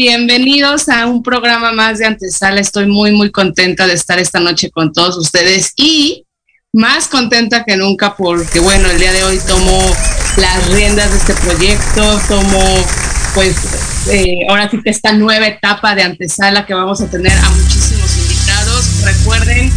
Bienvenidos a un programa más de Antesala. Estoy muy, muy contenta de estar esta noche con todos ustedes y más contenta que nunca porque, bueno, el día de hoy tomo las riendas de este proyecto, tomo, pues, eh, ahora sí que esta nueva etapa de Antesala que vamos a tener a muchísimos invitados. Recuerden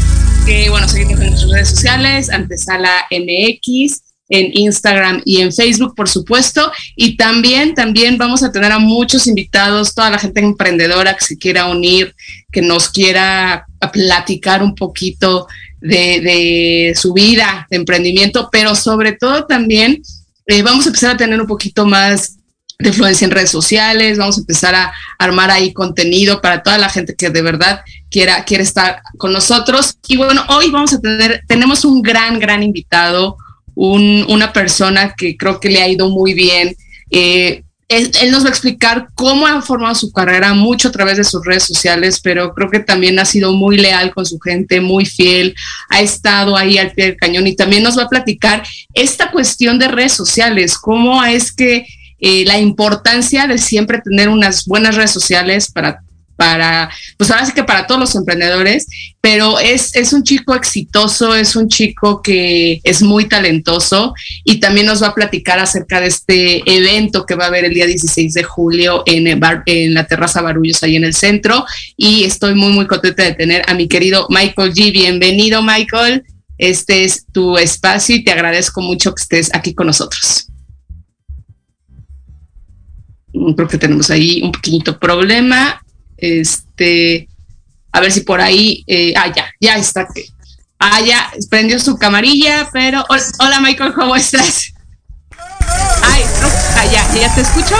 que, bueno, seguimos en nuestras redes sociales, Antesala MX en Instagram y en Facebook, por supuesto. Y también, también vamos a tener a muchos invitados, toda la gente emprendedora que se quiera unir, que nos quiera platicar un poquito de, su vida, de emprendimiento, pero sobre todo también eh, vamos a empezar a tener un poquito más de influencia en redes sociales, vamos a empezar a armar ahí contenido para toda la gente que de verdad quiera, quiere estar con nosotros. Y bueno, hoy vamos a tener, tenemos un gran, gran invitado, un, una persona que creo que le ha ido muy bien. Eh, él, nos va a explicar cómo ha formado su carrera mucho a través de sus redes sociales, pero creo que también ha sido muy leal con su gente, muy fiel, ha estado ahí al pie del cañón y también nos va a platicar esta cuestión de redes sociales, cómo es que eh, la importancia de siempre tener unas buenas redes sociales para para, pues ahora sí que para todos los emprendedores, pero es, es un chico exitoso, es un chico que es muy talentoso y también nos va a platicar acerca de este evento que va a haber el día 16 de julio en, en la terraza Barullos, ahí en el centro. Y estoy muy, muy contenta de tener a mi querido Michael G. Bienvenido, Michael. Este es tu espacio y te agradezco mucho que estés aquí con nosotros. Mm, creo que tenemos ahí un pequeñito problema. Este, a ver si por ahí, eh, ah, ya, ya está. Ah, ya, prendió su camarilla, pero hola Michael, ¿cómo estás? Ay, no, ah, ya, ya te escucho.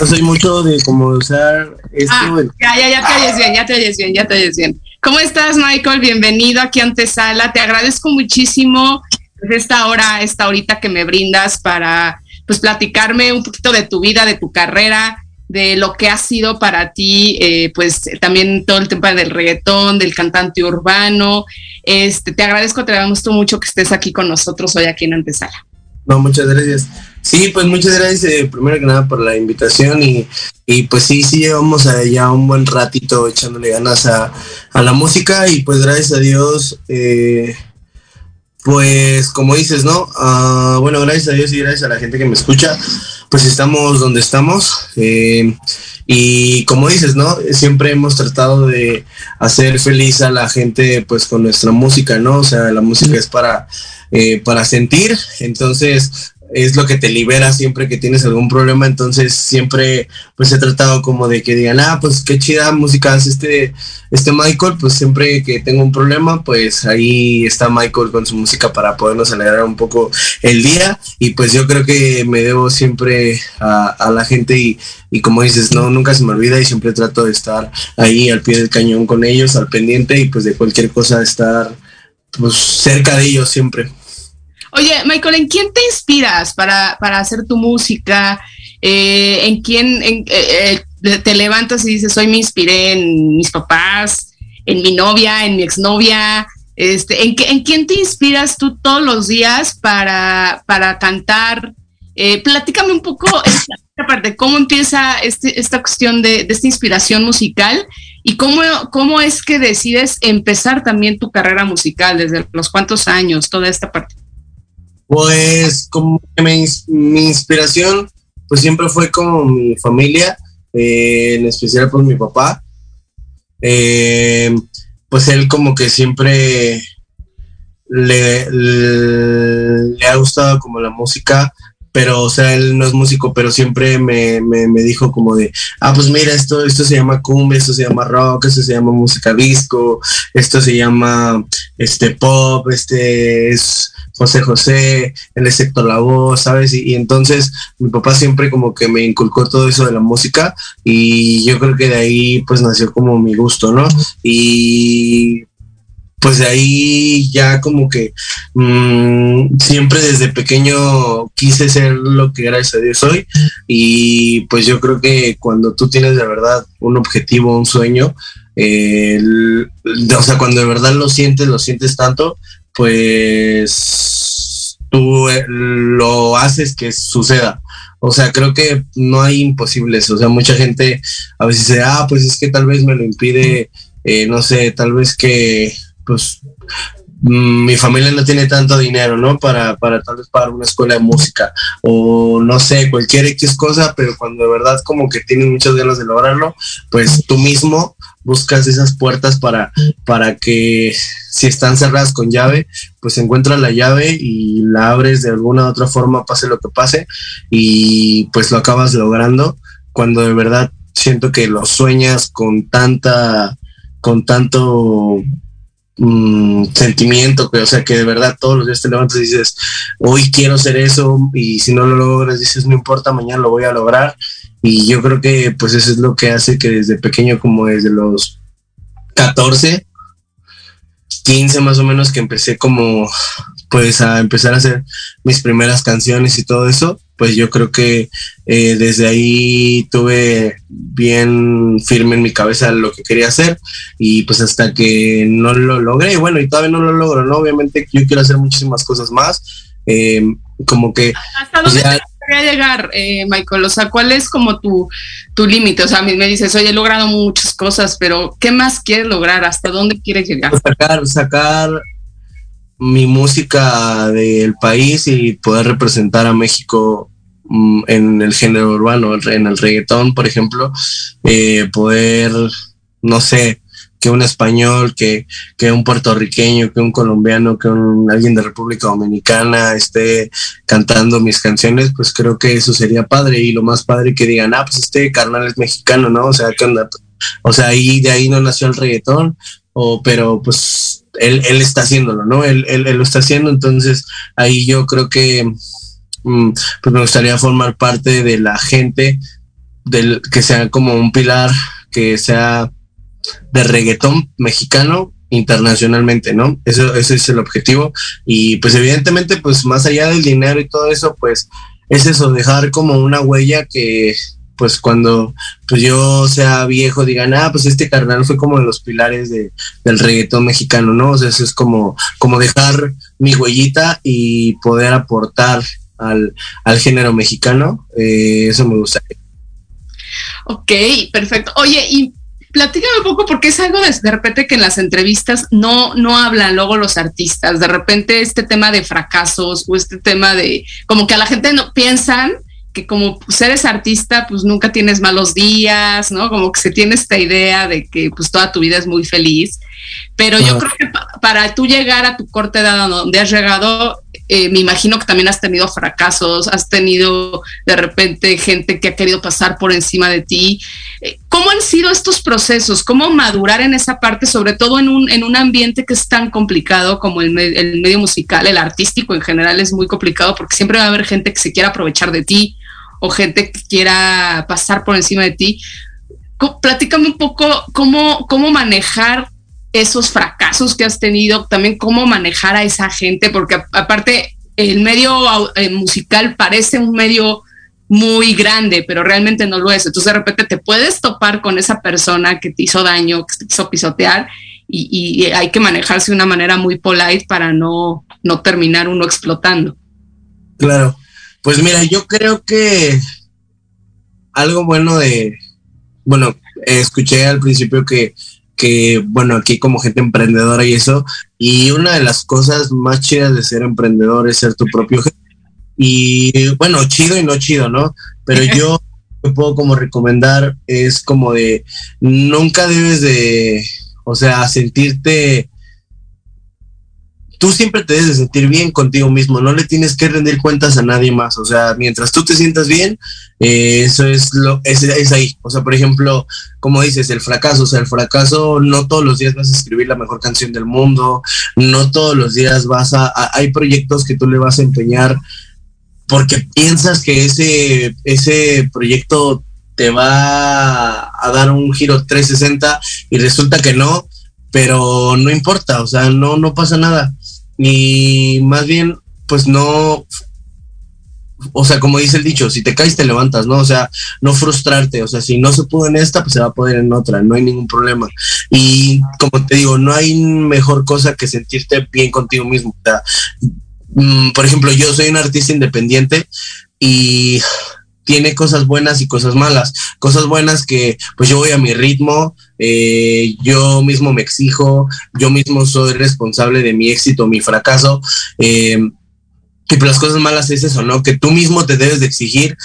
No soy mucho de cómo usar esto. Ah, ya, ya, ya te oyes bien, ya te oyes bien, ya te oyes bien. ¿Cómo estás, Michael? Bienvenido aquí a Antesala. Te agradezco muchísimo esta hora, esta horita que me brindas para pues platicarme un poquito de tu vida, de tu carrera, de lo que ha sido para ti, eh, pues también todo el tema del reggaetón, del cantante urbano. Este, te agradezco, te agradezco mucho que estés aquí con nosotros hoy aquí en Antesala. No, muchas gracias. Sí, pues muchas gracias eh, primero que nada por la invitación y, y pues sí, sí llevamos ya un buen ratito echándole ganas a, a la música y pues gracias a Dios eh, pues como dices, ¿no? Ah, bueno, gracias a Dios y gracias a la gente que me escucha, pues estamos donde estamos. Eh, y como dices, ¿no? Siempre hemos tratado de hacer feliz a la gente pues con nuestra música, ¿no? O sea, la música es para, eh, para sentir. Entonces, es lo que te libera siempre que tienes algún problema, entonces siempre pues he tratado como de que digan, ah, pues qué chida música hace este, este Michael, pues siempre que tengo un problema, pues ahí está Michael con su música para podernos alegrar un poco el día y pues yo creo que me debo siempre a, la gente y, y, como dices, no, nunca se me olvida y siempre trato de estar ahí al pie del cañón con ellos, al pendiente y pues de cualquier cosa estar pues cerca de ellos siempre. Oye, Michael, ¿en quién te inspiras para, hacer tu música? Eh, ¿En quién eh, eh, te levantas y dices, hoy me inspiré en mis papás, en mi novia, en mi exnovia? Este, ¿en, ¿En quién te inspiras tú todos los días para, para cantar? platícame un poco esta, parte, cómo empieza este, esta cuestión de, de, esta inspiración musical y cómo, cómo es que decides empezar también tu carrera musical, desde los cuántos años, toda esta parte. Pues como que mi, inspiración pues siempre fue con mi familia, eh, en especial por mi papá. Eh, pues él como que siempre le, ha gustado como la música, pero o sea, él no es músico, pero siempre me, me, dijo como de, ah, pues mira, esto, esto se llama cumbia, esto se llama rock, esto se llama música disco, esto se llama este pop, este es José José, él es Héctor voz, ¿sabes? Y, entonces mi papá siempre como que me inculcó todo eso de la música y yo creo que de ahí pues nació como mi gusto, ¿no? Y pues de ahí ya como que mmm, siempre desde pequeño quise ser lo que gracias a Dios soy y pues yo creo que cuando tú tienes de verdad un objetivo, un sueño, o sea, cuando de verdad lo sientes, lo sientes tanto, pues tú eh, lo haces que suceda. O sea, creo que no hay imposibles. O sea, mucha gente a veces dice, ah, pues es que tal vez me lo impide, eh, no sé, tal vez que, pues, mm, mi familia no tiene tanto dinero, ¿no? Para, para tal vez pagar una escuela de música o no sé, cualquier X cosa, pero cuando de verdad como que tienes muchas ganas de lograrlo, pues tú mismo buscas esas puertas para, para que si están cerradas con llave, pues encuentras la llave y la abres de alguna u otra forma, pase lo que pase, y pues lo acabas logrando cuando de verdad siento que lo sueñas con tanta, con tanto mm, sentimiento, que, o sea, que de verdad todos los días te levantas y dices, hoy quiero hacer eso, y si no lo logras, dices, no importa, mañana lo voy a lograr, y yo creo que pues eso es lo que hace que desde pequeño, como desde los 14, 15 más o menos, que empecé como pues a empezar a hacer mis primeras canciones y todo eso, pues yo creo que eh, desde ahí tuve bien firme en mi cabeza lo que quería hacer y pues hasta que no lo logré, bueno, y todavía no lo logro, ¿no? Obviamente yo quiero hacer muchísimas cosas más, eh, como que... ¿Hasta dónde, gustaría llegar, eh, Michael? O sea, ¿cuál es como tu, tu límite? O sea, me, me dices, oye, he logrado muchas cosas, pero ¿qué más quieres lograr? ¿Hasta dónde quieres llegar? Pues sacar, sacar mi música del país y poder representar a México mm, en el género urbano, en el reggaetón, por ejemplo, eh, poder, no sé, que un español, que, que un puertorriqueño, que un colombiano, que un, alguien de República Dominicana esté cantando mis canciones, pues creo que eso sería padre. Y lo más padre que digan, ah, pues este carnal es mexicano, ¿no? O sea, ¿qué onda? O sea, ahí de ahí no nació el reggaetón, o, pero pues él, él está haciéndolo, ¿no? Él, él, lo está haciendo, entonces ahí yo creo que mm, pues me gustaría formar parte de la gente del que sea como un pilar, que sea de reggaetón mexicano internacionalmente, ¿no? Eso, ese es el objetivo. Y pues evidentemente, pues más allá del dinero y todo eso, pues es eso, dejar como una huella que pues cuando pues yo sea viejo digan, ah, pues este carnal fue como de los pilares de, del reggaetón mexicano, ¿no? O sea, eso es como, como dejar mi huellita y poder aportar al, al género mexicano. Eh, eso me gusta. Ok, perfecto. Oye, y platícame un poco porque es algo de, de, repente que en las entrevistas no, no hablan luego los artistas. De repente este tema de fracasos o este tema de como que a la gente no piensan que como pues, eres artista, pues nunca tienes malos días, ¿no? Como que se tiene esta idea de que pues toda tu vida es muy feliz. Pero yo creo que pa para tú llegar a tu corta edad donde has llegado, eh, me imagino que también has tenido fracasos, has tenido de repente gente que ha querido pasar por encima de ti. Eh, ¿Cómo han sido estos procesos? ¿Cómo madurar en esa parte, sobre todo en un, en un ambiente que es tan complicado como el, el medio musical, el artístico en general es muy complicado porque siempre va a haber gente que se quiera aprovechar de ti o gente que quiera pasar por encima de ti. Platícame un poco cómo, cómo manejar esos fracasos que has tenido, también cómo manejar a esa gente, porque aparte el medio eh, musical parece un medio muy grande, pero realmente no lo es. Entonces de repente te puedes topar con esa persona que te hizo daño, que te quiso pisotear y, y hay que manejarse de una manera muy polite para no, no terminar uno explotando. Claro, pues mira, yo creo que algo bueno de, bueno, escuché al principio que que, bueno, aquí como gente emprendedora y eso, y una de las cosas más chidas de ser emprendedor es ser tu propio jefe. Y bueno, chido y no chido, ¿no? Pero yo puedo como recomendar es como de, nunca debes de, o sea, sentirte tú siempre te debes de sentir bien contigo mismo, no le tienes que rendir cuentas a nadie más, o sea, mientras tú te sientas bien, eh, eso es lo, es, ahí, o sea, por ejemplo, como dices, el fracaso, o sea, el fracaso, no todos los días vas a escribir la mejor canción del mundo, no todos los días vas a, a hay proyectos que tú le vas a empeñar porque piensas que ese, ese proyecto te va a dar un giro 360 y resulta que no, pero no importa, o sea, no, no pasa nada y más bien, pues no, o sea, como dice el dicho, si te caes te levantas, ¿no? O sea, no frustrarte, o sea, si no se pudo en esta, pues se va a poder en otra, no hay ningún problema. Y como te digo, no hay mejor cosa que sentirte bien contigo mismo. O sea, mmm, por ejemplo, yo soy un artista independiente y tiene cosas buenas y cosas malas. Cosas buenas que pues yo voy a mi ritmo, eh, yo mismo me exijo, yo mismo soy responsable de mi éxito, mi fracaso. Eh, y pues las cosas malas es eso, ¿no? Que tú mismo te debes de exigir.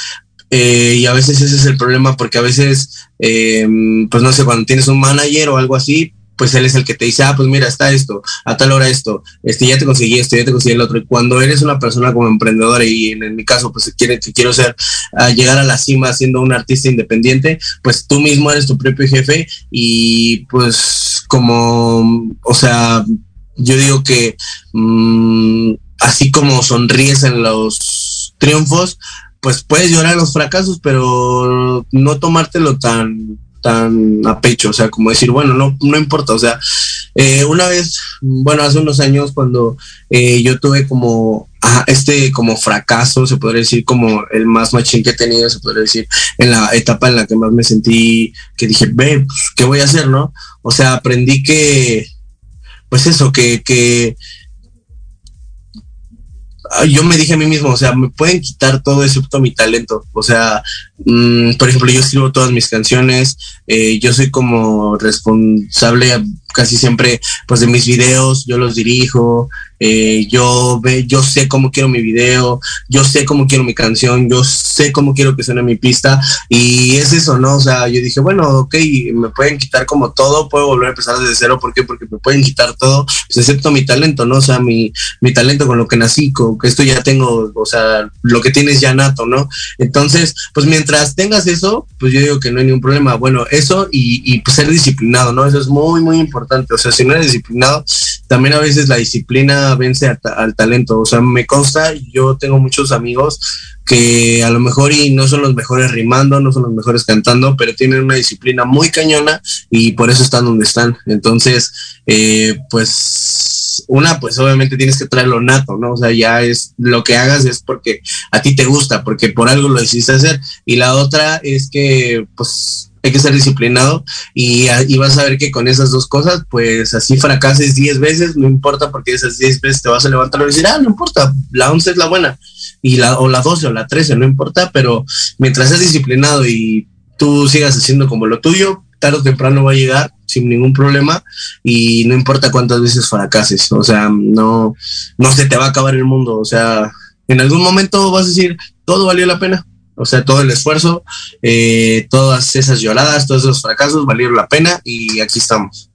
Eh, y a veces ese es el problema porque a veces, pues no sé, cuando tienes un manager o algo así, pues él es el que te dice, ah, pues mira, está esto, a tal hora esto, este, ya te conseguí esto, ya te conseguí el otro. Y cuando eres una persona como emprendedora y en, mi caso, pues quiere, que quiero ser, a llegar a la cima siendo un artista independiente, pues tú mismo eres tu propio jefe y pues como, o sea, yo digo que mmm, así como sonríes en los triunfos, pues puedes llorar los fracasos, pero no tomártelo tan tan a pecho, o sea, como decir, bueno, no, no importa, o sea, eh, una vez, bueno, hace unos años cuando eh, yo tuve como este como fracaso, se podría decir como el más machín que he tenido, se podría decir, en la etapa en la que más me sentí, que dije, ve, pues, ¿qué voy a hacer, no? O sea, aprendí que, pues eso, que, que yo me dije a mí mismo, o sea, me pueden quitar todo excepto mi talento. O sea, mm, por ejemplo, yo escribo todas mis canciones, eh, yo soy como responsable casi siempre pues de mis videos, yo los dirijo, eh, yo, ve, yo sé cómo quiero mi video, yo sé cómo quiero mi canción, yo sé cómo quiero que suene mi pista y es eso, ¿no? O sea, yo dije, bueno, ok, me pueden quitar como todo, puedo volver a empezar desde cero, ¿por qué? Porque me pueden quitar todo, pues excepto mi talento, ¿no? O sea, mi, mi talento con lo que nací, con que esto ya tengo, o sea, lo que tienes ya nato, ¿no? Entonces, pues mientras tengas eso, pues yo digo que no hay ningún problema. Bueno, eso y, y pues ser disciplinado, ¿no? Eso es muy, muy importante. O sea, si no eres disciplinado, también a veces la disciplina vence al talento. O sea, me consta, yo tengo muchos amigos que a lo mejor y no son los mejores rimando, no son los mejores cantando, pero tienen una disciplina muy cañona y por eso están donde están. Entonces, eh, pues una, pues obviamente tienes que traerlo nato, ¿no? O sea, ya es lo que hagas es porque a ti te gusta, porque por algo lo decidiste hacer. Y la otra es que, pues, hay que ser disciplinado y, vas a ver que con esas dos cosas, pues así fracases 10 veces, no importa porque esas 10 veces te vas a levantar y decir, ah, no importa, la 11 es la buena, y la, o la 12 o la 13, no importa, pero mientras seas disciplinado y tú sigas haciendo como lo tuyo, tarde o temprano va a llegar sin ningún problema y no importa cuántas veces fracases, o sea, no, no se te va a acabar el mundo, o sea, en algún momento vas a decir, todo valió la pena. O sea, todo el esfuerzo, eh, todas esas lloradas, todos esos fracasos valieron la pena y aquí estamos.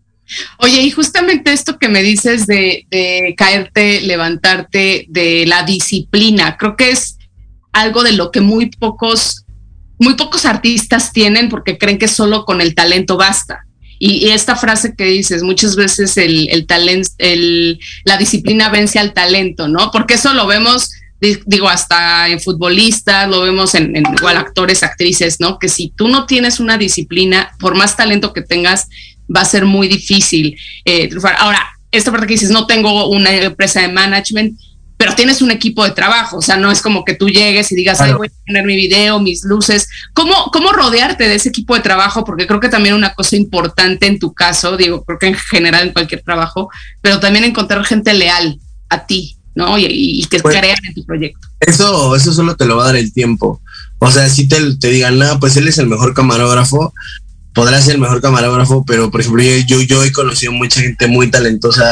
Oye, y justamente esto que me dices de, de, caerte, levantarte, de la disciplina, creo que es algo de lo que muy pocos, muy pocos artistas tienen porque creen que solo con el talento basta. Y, esta frase que dices, muchas veces el, el talento, la disciplina vence al talento, ¿no? Porque eso lo vemos digo, hasta en futbolistas, lo vemos en, igual actores, actrices, ¿no? Que si tú no tienes una disciplina, por más talento que tengas, va a ser muy difícil eh, Ahora, esta parte que dices, no tengo una empresa de management, pero tienes un equipo de trabajo, o sea, no es como que tú llegues y digas, Ay, voy a poner mi video, mis luces. ¿Cómo, ¿Cómo rodearte de ese equipo de trabajo? Porque creo que también una cosa importante en tu caso, digo, creo que en general en cualquier trabajo, pero también encontrar gente leal a ti, ¿no? Y, que pues, crean en tu proyecto. Eso, eso solo te lo va a dar el tiempo. O sea, si te, te digan, no, pues él es el mejor camarógrafo, podrá ser el mejor camarógrafo, pero por ejemplo, yo, yo he conocido mucha gente muy talentosa,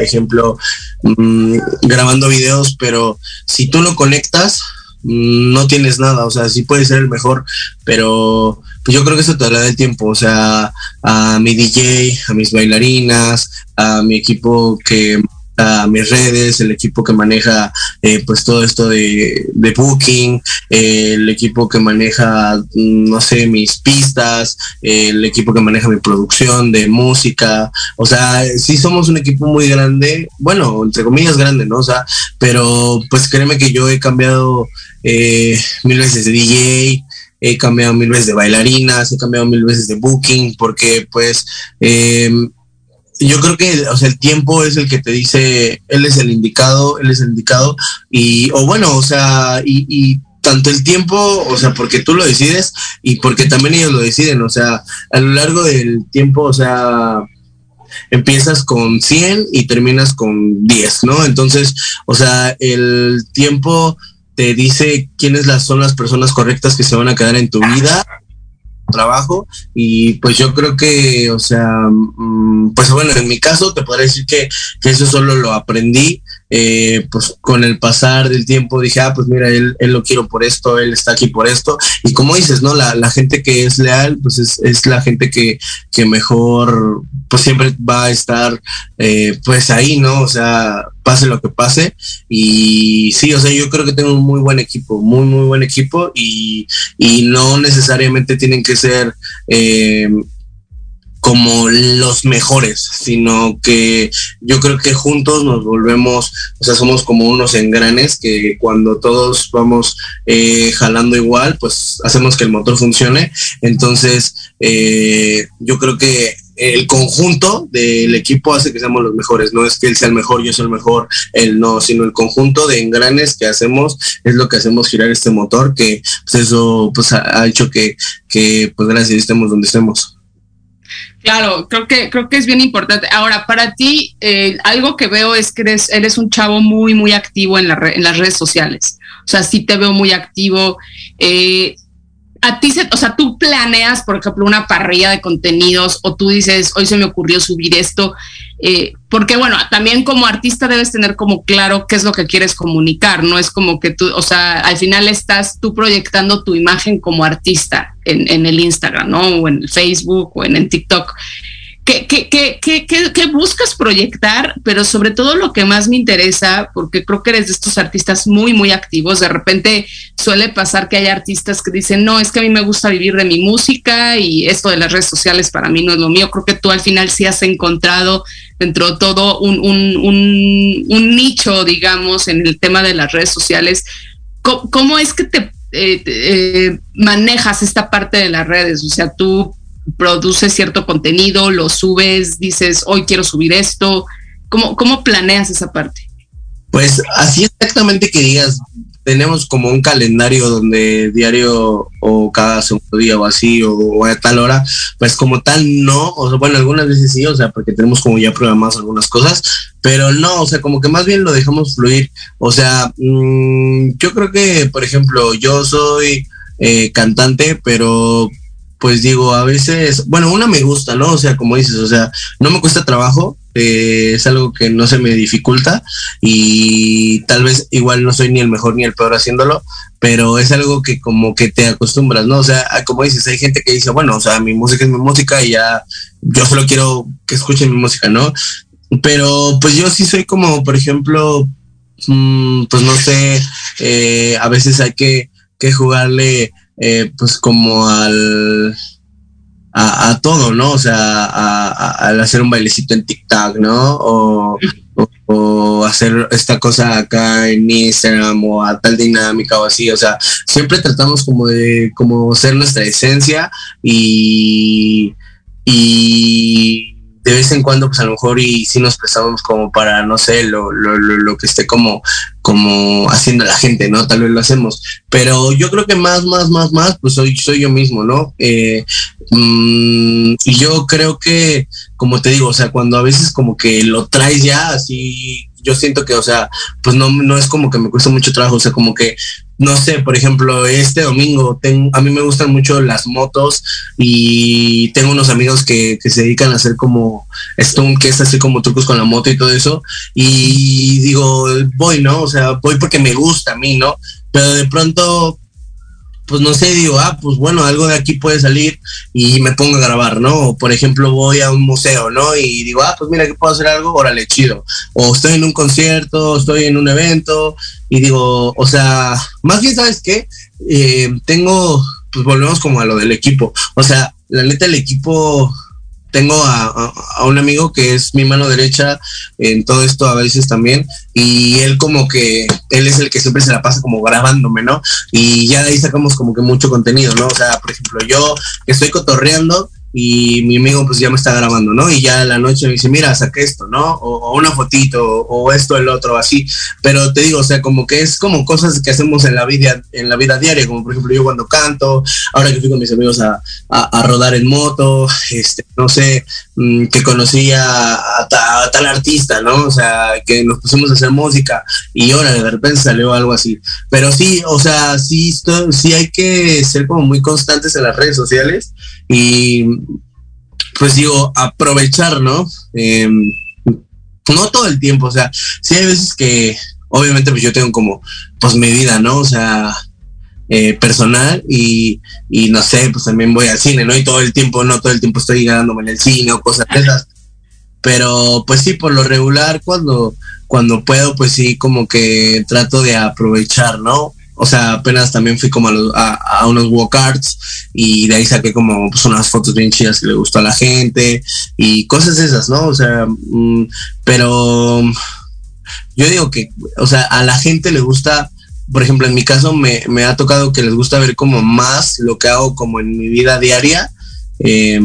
ejemplo, mm, grabando videos, pero si tú no conectas, mm, no tienes nada, o sea, sí puede ser el mejor, pero pues yo creo que eso te da el tiempo, o sea, a mi DJ, a mis bailarinas, a mi equipo que a mis redes, el equipo que maneja eh, pues todo esto de, booking, el equipo que maneja, mm, no sé, mis pistas, el equipo que maneja mi producción de música, o sea, sí somos un equipo muy grande, bueno, entre comillas grande, ¿no? O sea, pero pues créeme que yo he cambiado eh, mil veces de DJ, he cambiado mil veces de bailarinas, he cambiado mil veces de booking, porque pues... Eh, yo creo que, o sea, el tiempo es el que te dice, él es el indicado, él es el indicado, y, o bueno, o sea, y, y tanto el tiempo, o sea, porque tú lo decides y porque también ellos lo deciden, o sea, a lo largo del tiempo, o sea, empiezas con 100 y terminas con 10, ¿no? Entonces, o sea, el tiempo te dice quiénes las, son las personas correctas que se van a quedar en tu vida trabajo y pues yo creo que, o sea, mm, pues bueno, en mi caso te podría decir que, que eso solo lo aprendí eh, pues con el pasar del tiempo dije, ah, pues mira, él, él, lo quiero por esto, él está aquí por esto. Y como dices, ¿no? La, la gente que es leal, pues es, es la gente que, que, mejor, pues siempre va a estar, eh, pues ahí, ¿no? O sea, pase lo que pase. Y sí, o sea, yo creo que tengo un muy buen equipo, muy, muy buen equipo y, y no necesariamente tienen que ser... Eh, como los mejores, sino que yo creo que juntos nos volvemos, o sea, somos como unos engranes que cuando todos vamos eh, jalando igual, pues hacemos que el motor funcione. Entonces, eh, yo creo que el conjunto del equipo hace que seamos los mejores. No es que él sea el mejor, yo soy el mejor, él no, sino el conjunto de engranes que hacemos es lo que hacemos girar este motor, que pues eso pues ha, hecho que, que pues gracias estemos donde estemos. Claro, creo que, creo que es bien importante. Ahora, para ti, eh, algo que veo es que eres, eres un chavo muy, muy activo en, en las redes sociales. O sea, sí te veo muy activo. Eh, a ti, se, o sea, tú planeas, por ejemplo, una parrilla de contenidos o tú dices, hoy se me ocurrió subir esto, eh, porque bueno, también como artista debes tener como claro qué es lo que quieres comunicar, no es como que tú, o sea, al final estás tú proyectando tu imagen como artista en, el Instagram, ¿no? O en el Facebook o en, en TikTok. ¿Qué, qué, qué, qué, buscas proyectar? Pero sobre todo lo que más me interesa, porque creo que eres de estos artistas muy, muy activos, de repente suele pasar que hay artistas que dicen, no, es que a mí me gusta vivir de mi música y esto de las redes sociales para mí no es lo mío. Creo que tú al final sí has encontrado dentro de todo un, un, un, nicho, digamos, en el tema de las redes sociales. ¿Cómo, es que te, eh, eh, manejas esta parte de las redes? O sea, tú produces cierto contenido, lo subes, dices, hoy quiero subir esto. ¿Cómo, cómo planeas esa parte? Pues así exactamente que digas, tenemos como un calendario donde diario o cada segundo día o así o, a tal hora, pues como tal no, o sea, bueno, algunas veces sí, o sea, porque tenemos como ya programadas algunas cosas, pero no, o sea, como que más bien lo dejamos fluir, o sea, mmm, yo creo que, por ejemplo, yo soy eh, cantante, pero pues digo, a veces, bueno, una me gusta, ¿no? O sea, como dices, o sea, no me cuesta trabajo, eh, es algo que no se me dificulta y tal vez igual no soy ni el mejor ni el peor haciéndolo, pero es algo que como que te acostumbras, ¿no? O sea, como dices, hay gente que dice, bueno, o sea, mi música es mi música y ya yo solo quiero que escuchen mi música, ¿no? Pero pues yo sí soy como, por ejemplo, mm, pues no sé, eh, a veces hay que, que jugarle eh, pues como al a, todo, ¿no? O sea, al hacer un bailecito en TikTok, ¿no? O, hacer esta cosa acá en Instagram o a tal dinámica o así. O sea, siempre tratamos como de como ser nuestra esencia y, y de vez en cuando, pues a lo mejor y si nos prestamos como para, no sé, lo, lo, lo, que esté como, como haciendo la gente, ¿no? Tal vez lo hacemos. Pero yo creo que más, más, más, más, pues soy, soy yo mismo, ¿no? Eh, mm, yo creo que, como te digo, o sea, cuando a veces como que lo traes ya así yo siento que, o sea, pues no, no es como que me cuesta mucho trabajo, o sea, como que, no sé, por ejemplo, este domingo tengo, a mí me gustan mucho las motos y tengo unos amigos que, que se dedican a hacer como stone, que es así como trucos con la moto y todo eso, y digo, voy, ¿no? O sea, voy porque me gusta a mí, ¿no? Pero de pronto pues no sé, digo, ah, pues bueno, algo de aquí puede salir y me pongo a grabar, ¿no? O por ejemplo, voy a un museo, ¿no? Y digo, ah, pues mira, que puedo hacer algo, órale, chido. O estoy en un concierto, estoy en un evento y digo, o sea, más bien, ¿sabes qué? Eh, tengo, pues volvemos como a lo del equipo. O sea, la neta, el equipo tengo a, un amigo que es mi mano derecha en todo esto a veces también y él como que él es el que siempre se la pasa como grabándome, ¿no? Y ya de ahí sacamos como que mucho contenido, ¿no? O sea, por ejemplo, yo estoy cotorreando y mi amigo pues ya me está grabando, ¿no? Y ya la noche me dice, mira, saqué esto, ¿no? O, una fotito, o esto, el otro, así. Pero te digo, o sea, como que es como cosas que hacemos en la vida, en la vida diaria, como por ejemplo yo cuando canto, ahora que fui con mis amigos a, a, rodar en moto, este, no sé, mm, que conocí a, tal artista, ¿no? O sea, que nos pusimos a hacer música y ahora de repente salió algo así. Pero sí, o sea, sí, sí hay que ser como muy constantes en las redes sociales y pues digo, aprovechar, ¿no? Em, no todo el tiempo, o sea, sí hay veces que obviamente pues yo tengo como pues mi vida, ¿no? O sea, eh, personal y, y, no sé, pues también voy al cine, ¿no? Y todo el tiempo, no todo el tiempo estoy ganándome en el cine o cosas de esas. Pero pues sí, por lo regular, cuando, cuando puedo, pues sí, como que trato de aprovechar, ¿no? O sea, apenas también fui como a, unos walk arts y de ahí saqué como pues, unas fotos bien chidas que le gustó a la gente y cosas esas, ¿no? O sea, mm, pero yo digo que, o sea, a la gente le gusta, por ejemplo, en mi caso me, me ha tocado que les gusta ver como más lo que hago como en mi vida diaria. Eh,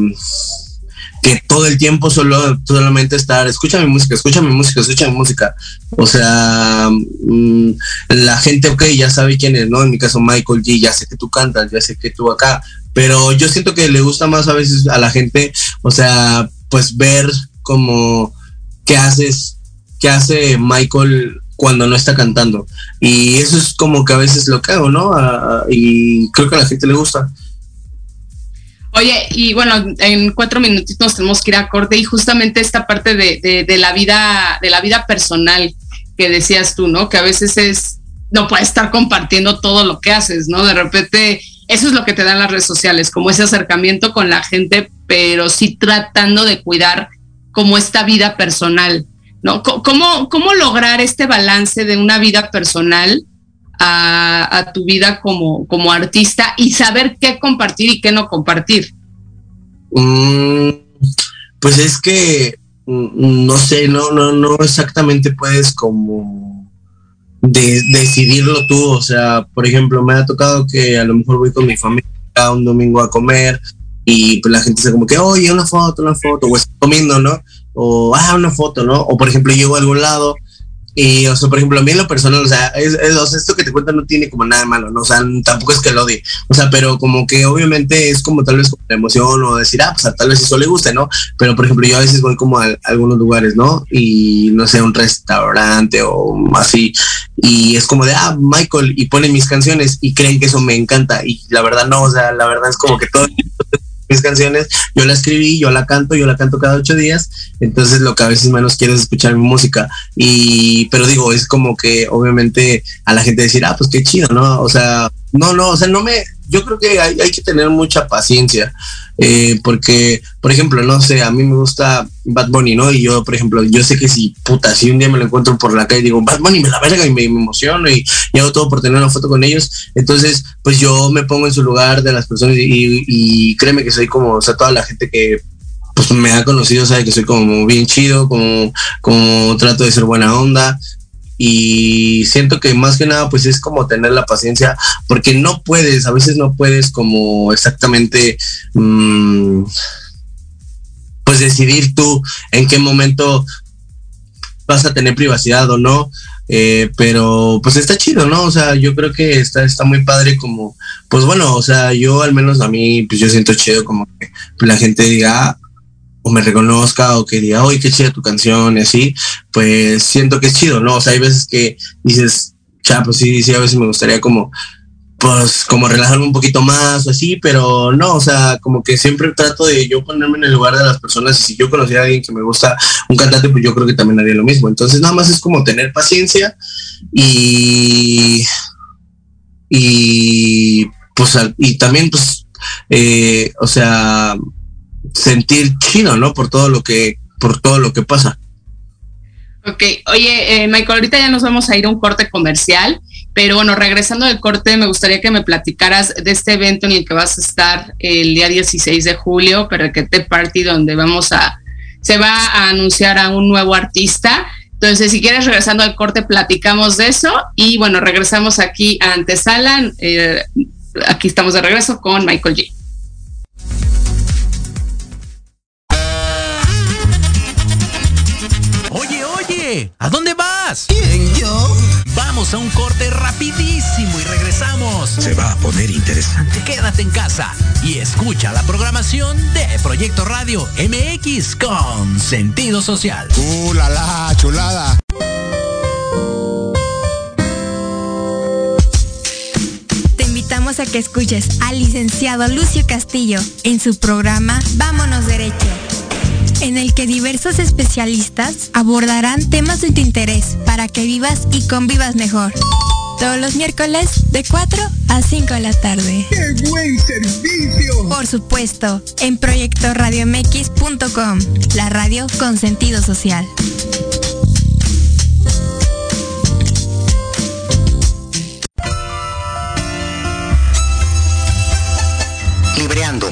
que todo el tiempo solo solamente estar, escucha mi música, escucha mi música, escucha mi música. O sea, mm, la gente, ok, ya sabe quién es, ¿no? En mi caso, Michael G, ya sé que tú cantas, ya sé que tú acá, pero yo siento que le gusta más a veces a la gente, o sea, pues ver como qué haces, qué hace Michael cuando no está cantando. Y eso es como que a veces lo que hago, ¿no? y creo que a la gente le gusta. Oye, y bueno, en cuatro minutitos tenemos que ir a corte y justamente esta parte de, de, la vida, de la vida personal que decías tú, ¿no? Que a veces es, no puedes estar compartiendo todo lo que haces, ¿no? De repente, eso es lo que te dan las redes sociales, como ese acercamiento con la gente, pero sí tratando de cuidar como esta vida personal, ¿no? ¿Cómo, cómo lograr este balance de una vida personal a, tu vida como, como artista y saber qué compartir y qué no compartir? Mm, pues es que mm, no sé, no, no, no exactamente puedes como decidirlo tú. O sea, por ejemplo, me ha tocado que a lo mejor voy con mi familia un domingo a comer y pues la gente se como que, oye, una foto, una foto, o está comiendo, ¿no? O, ah, una foto, ¿no? O por ejemplo, llego a algún lado y, o sea, por ejemplo, a mí en lo personal, o sea, es, esto que te cuento no tiene como nada de malo, ¿no? O sea, tampoco es que lo odie, o sea, pero como que obviamente es como tal vez como la emoción o decir, ah, pues tal vez eso le guste, ¿no? Pero, por ejemplo, yo a veces voy como a, algunos lugares, ¿no? Y, no sé, un restaurante o así, y es como de, ah, Michael, y ponen mis canciones y creen que eso me encanta, y la verdad no, o sea, la verdad es como que todo mis canciones, yo la escribí, yo la canto, yo la canto cada ocho días, entonces lo que a veces menos quiero es escuchar mi música. Y, pero digo, es como que obviamente a la gente decir, ah, pues qué chido, ¿no? O sea, no, no, o sea, no me, yo creo que hay, hay que tener mucha paciencia, eh, porque, por ejemplo, no sé, a mí me gusta Bad Bunny, ¿no? Y yo, por ejemplo, yo sé que si, puta, si un día me lo encuentro por la calle digo, Bad Bunny me la verga y me, emociono y, hago todo por tener una foto con ellos, entonces, pues yo me pongo en su lugar de las personas y, y créeme que soy como, o sea, toda la gente que pues me ha conocido, sabe que soy como bien chido, como, como trato de ser buena onda, y siento que más que nada pues es como tener la paciencia porque no puedes, a veces no puedes como exactamente mm, pues decidir tú en qué momento vas a tener privacidad o no. Eh, pero pues está chido, ¿no? O sea, yo creo que está, está muy padre como, pues bueno, o sea, yo al menos a mí, pues yo siento chido como que la gente diga, ah, o me reconozca o que diga, oye, qué chida tu canción y así, pues siento que es chido, ¿no? O sea, hay veces que dices, cha, pues sí, sí, a veces me gustaría como, pues como relajarme un poquito más o así, pero no, o sea, como que siempre trato de yo ponerme en el lugar de las personas y si yo conociera a alguien que me gusta un cantante, pues yo creo que también haría lo mismo. Entonces nada más es como tener paciencia y y pues y también pues eh, o sea sentir chino, ¿no? Por todo lo que, por todo lo que pasa. Ok, oye, eh, Michael, ahorita ya nos vamos a ir a un corte comercial, pero bueno, regresando del corte, me gustaría que me platicaras de este evento en el que vas a estar el día 16 de julio, pero que te Party, donde vamos a, se va a anunciar a un nuevo artista. Entonces, si quieres, regresando al corte, platicamos de eso y bueno, regresamos aquí a Antesala. Eh, aquí estamos de regreso con Michael G. ¿A dónde vas? ¿Quién, yo? Vamos a un corte rapidísimo y regresamos. Se va a poner interesante. Quédate en casa y escucha la programación de Proyecto Radio MX con sentido social. ¡Uh, la, la chulada! Te invitamos a que escuches al licenciado Lucio Castillo en su programa Vámonos Derecho en el que diversos especialistas abordarán temas de tu interés para que vivas y convivas mejor. Todos los miércoles de 4 a 5 de la tarde. ¡Qué buen servicio! Por supuesto, en proyectoradiomx.com, la radio con sentido social. Libreando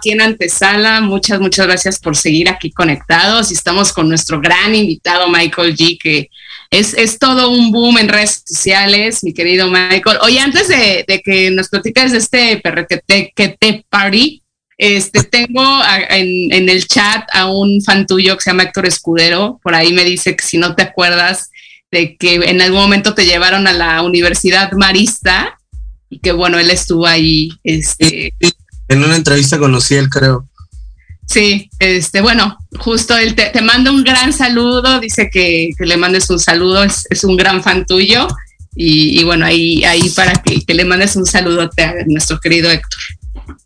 Aquí en Antesala. Muchas, muchas gracias por seguir aquí conectados. Y estamos con nuestro gran invitado Michael G, que es, es todo un boom en redes sociales, mi querido Michael. Oye, antes de, de que nos platiques de este perrequete que te party, este, tengo a, en, en, el chat a un fan tuyo que se llama Héctor Escudero. Por ahí me dice que si no te acuerdas de que en algún momento te llevaron a la Universidad Marista y que bueno, él estuvo ahí. Este, en una entrevista conocí él, creo. Sí, este, bueno, justo él te, te manda un gran saludo, dice que, que le mandes un saludo, es, es, un gran fan tuyo. Y, y bueno, ahí, ahí para que, que, le mandes un saludote a nuestro querido Héctor.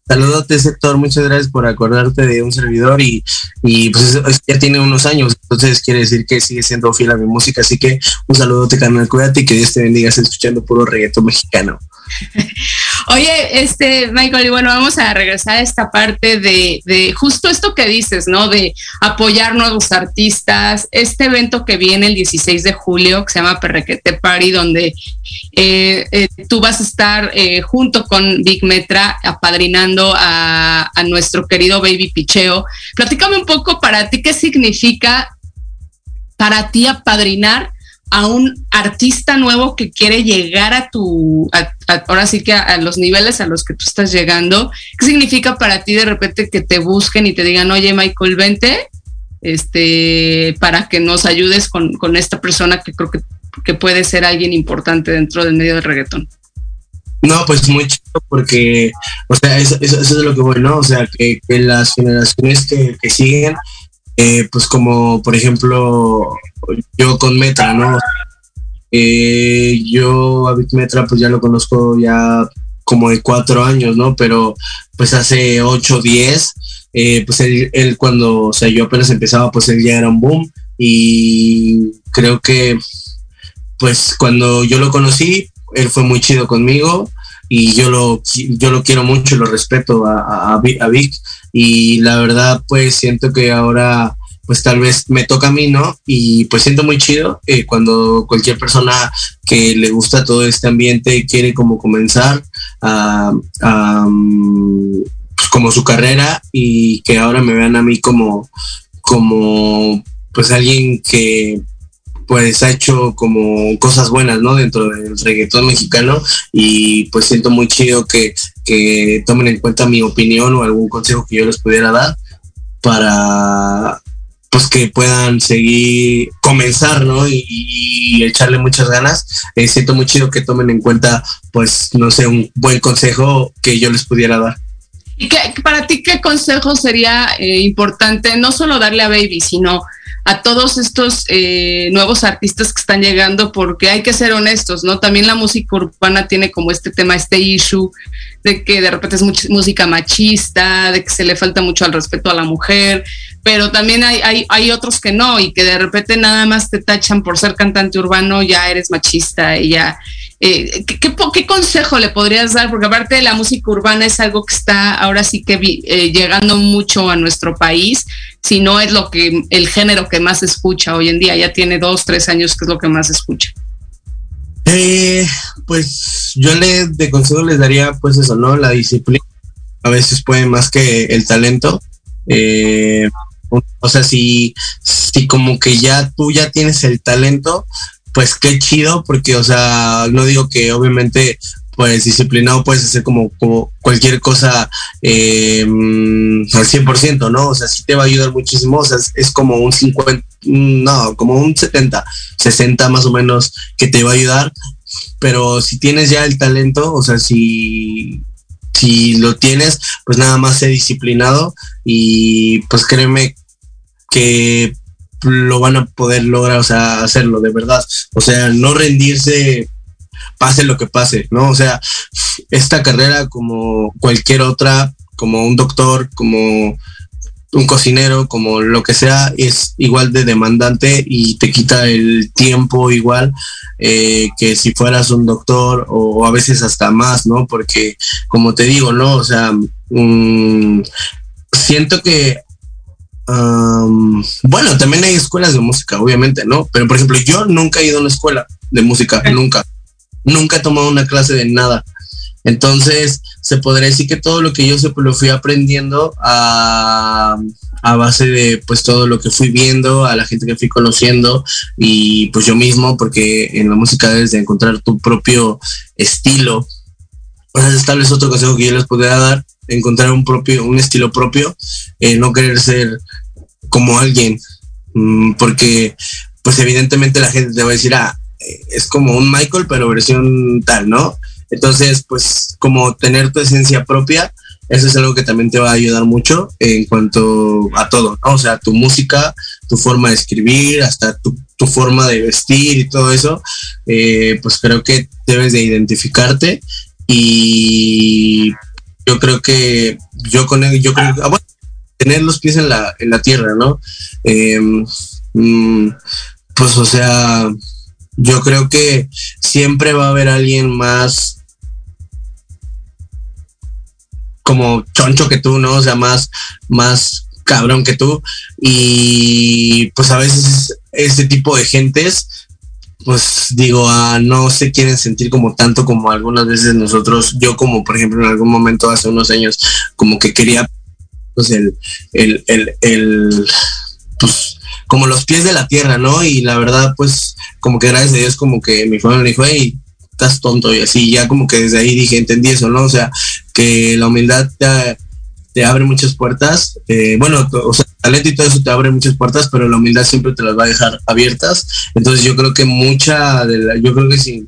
Saludotes, Héctor, muchas gracias por acordarte de un servidor y, y pues ya tiene unos años, entonces quiere decir que sigue siendo fiel a mi música, así que un saludote, carnal, cuídate y que Dios te bendiga, escuchando puro reggaetón mexicano. Oye, este, Michael, y bueno, vamos a regresar a esta parte de, justo esto que dices, ¿no? De apoyar nuevos artistas. Este evento que viene el 16 de julio, que se llama Perrequete Party, donde eh, eh, tú vas a estar eh, junto con Big Metra apadrinando a nuestro querido Baby Picheo. Platícame un poco para ti qué significa para ti apadrinar a un artista nuevo que quiere llegar a tu, ahora sí que a, los niveles a los que tú estás llegando. ¿Qué significa para ti de repente que te busquen y te digan, oye Michael, vente, este, para que nos ayudes con, con esta persona que creo que, que, puede ser alguien importante dentro del medio del reggaetón? No, pues muy chido porque, o sea, eso, es lo que voy, ¿no? O sea, que, las generaciones que siguen eh, pues como por ejemplo yo con Metra, ¿no? Eh, yo a Big Metra pues ya lo conozco ya como de cuatro años, ¿no? Pero pues hace ocho, diez, eh, pues él, él, cuando, o sea, yo apenas empezaba, pues él ya era un boom y creo que pues cuando yo lo conocí, él fue muy chido conmigo y yo lo, yo lo quiero mucho, lo respeto a, a, a Vic y la verdad pues siento que ahora pues tal vez me toca a mí, ¿no? Y pues siento muy chido eh, cuando cualquier persona que le gusta todo este ambiente quiere como comenzar a, a pues como su carrera y que ahora me vean a mí como, como pues alguien que pues ha hecho como cosas buenas, ¿no? Dentro del reggaetón mexicano y pues siento muy chido que, que tomen en cuenta mi opinión o algún consejo que yo les pudiera dar para pues que puedan seguir, comenzar, ¿no? Y, y echarle muchas ganas. Eh, siento muy chido que tomen en cuenta, pues, no sé, un buen consejo que yo les pudiera dar. ¿Y qué, para ti qué consejo sería eh, importante no solo darle a Baby, sino a todos estos eh, nuevos artistas que están llegando, porque hay que ser honestos, ¿no? También la música urbana tiene como este tema, este issue de que de repente es música machista, de que se le falta mucho al respeto a la mujer, pero también hay, hay, hay otros que no, y que de repente nada más te tachan por ser cantante urbano, ya eres machista y ya. Eh, ¿qué, qué, ¿qué, consejo le podrías dar? Porque aparte de la música urbana es algo que está ahora sí que eh, llegando mucho a nuestro país, si no es lo que el género que más escucha hoy en día, ya tiene dos, tres años que es lo que más escucha. Eh, pues yo le de consejo les daría pues eso, ¿no? La disciplina a veces puede más que el talento. Eh, o sea, si, si como que ya tú ya tienes el talento, pues qué chido, porque, o sea, no digo que obviamente pues disciplinado puedes hacer como, como cualquier cosa eh, al 100%, ¿no? O sea, sí te va a ayudar muchísimo, o sea, es, como un 50, no, como un 70, 60 más o menos que te va a ayudar, pero si tienes ya el talento, o sea, si, si lo tienes, pues nada más sé disciplinado y pues créeme que lo van a poder lograr, o sea, hacerlo de verdad. O sea, no rendirse, pase lo que pase, ¿no? O sea, esta carrera como cualquier otra, como un doctor, como un cocinero, como lo que sea, es igual de demandante y te quita el tiempo igual eh, que si fueras un doctor o, a veces hasta más, ¿no? Porque, como te digo, ¿no? O sea, mm, siento que bueno, también hay escuelas de música, obviamente, ¿no? Pero por ejemplo, yo nunca he ido a una escuela de música, nunca. Nunca he tomado una clase de nada. Entonces, se podría decir que todo lo que yo sé, pues lo fui aprendiendo a, a, base de pues todo lo que fui viendo, a la gente que fui conociendo y pues yo mismo, porque en la música debes de encontrar tu propio estilo. Entonces, tal vez otro consejo que yo les podría dar, encontrar un propio, un estilo propio, eh, no querer ser como alguien, mm, porque pues evidentemente la gente te va a decir, ah, eh, es como un Michael, pero versión tal, ¿no? Entonces, pues como tener tu esencia propia, eso es algo que también te va a ayudar mucho en cuanto a todo. O sea, tu música, tu forma de escribir, hasta tu, forma de vestir y todo eso, eh, pues creo que debes de identificarte y yo creo que yo con él, yo creo ah, bueno, tener los pies en la, en la tierra, ¿no? Mm, pues o sea, yo creo que siempre va a haber alguien más como choncho que tú, ¿no? O sea, más, más cabrón que tú. Y pues a veces este tipo de gentes, pues digo, ah, no se quieren sentir como tanto como algunas veces nosotros, yo como por ejemplo en algún momento hace unos años, como que quería pues el, el, el, el pues como los pies de la tierra, ¿no? Y la verdad, pues, como que gracias a Dios, como que mi familia me dijo, hey, estás tonto y así, ya como que desde ahí dije, entendí eso, ¿no? O sea, que la humildad te, abre muchas puertas, eh, bueno, o sea, talento y todo eso te abre muchas puertas, pero la humildad siempre te las va a dejar abiertas. Entonces yo creo que mucha de la, yo creo que sí,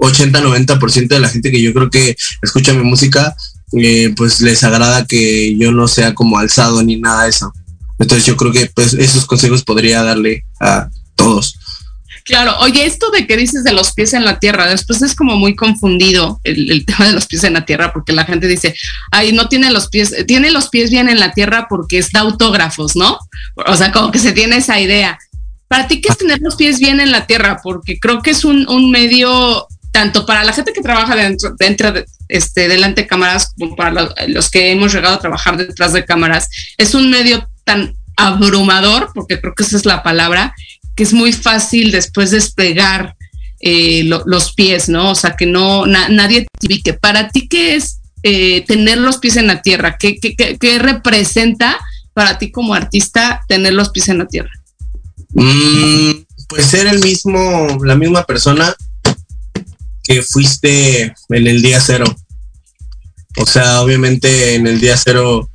80-90% de la gente que yo creo que escucha mi música, eh, pues les agrada que yo no sea como alzado ni nada de eso. Entonces yo creo que pues esos consejos podría darle a todos. Claro, oye, esto de que dices de los pies en la tierra, después es como muy confundido el, tema de los pies en la tierra, porque la gente dice, ay, no tiene los pies, tiene los pies bien en la tierra porque está autógrafos, ¿no? O sea, como que se tiene esa idea. Para ti, ¿qué es tener los pies bien en la tierra? Porque creo que es un, medio, tanto para la gente que trabaja dentro, dentro de, este, delante de cámaras, como para los que hemos llegado a trabajar detrás de cámaras, es un medio tan abrumador, porque creo que esa es la palabra, que es muy fácil después despegar eh, los pies, ¿no? O sea, que no nadie te ubique. Para ti, ¿qué es eh, tener los pies en la tierra? ¿Qué, qué, representa para ti como artista tener los pies en la tierra? Mm, pues ser el mismo, la misma persona que fuiste en el día cero. O sea, obviamente en el día cero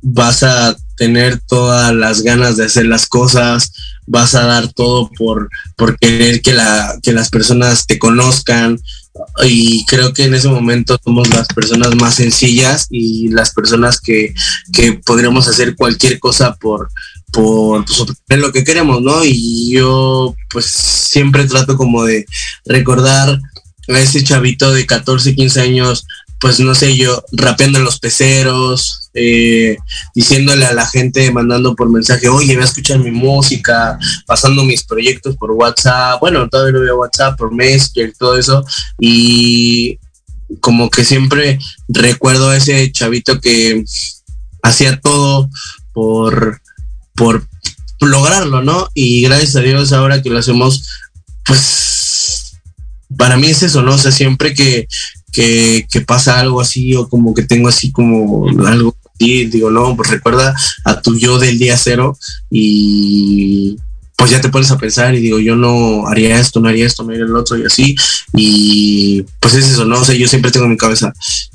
vas a tener todas las ganas de hacer las cosas, vas a dar todo por, por querer que, la, que las personas te conozcan. Y creo que en ese momento somos las personas más sencillas y las personas que, que podríamos hacer cualquier cosa por, por pues, lo que queremos, ¿no? Y yo pues siempre trato como de recordar a ese chavito de 14, 15 años pues no sé yo, rapeando en los peceros, eh, diciéndole a la gente, mandando por mensaje, oye, voy a escuchar mi música, pasando mis proyectos por WhatsApp, bueno, todavía lo veo WhatsApp, por Messenger, todo eso, y como que siempre recuerdo a ese chavito que hacía todo por, por lograrlo, ¿no? Y gracias a Dios ahora que lo hacemos, pues para mí es eso, ¿no? O sea, siempre que, que, pasa algo así o como que tengo así como algo y digo, no, pues recuerda a tu yo del día cero y pues ya te pones a pensar y digo, yo no haría esto, no haría esto, no haría el otro y así. Y pues es eso, ¿no? O sea, yo siempre tengo en mi cabeza,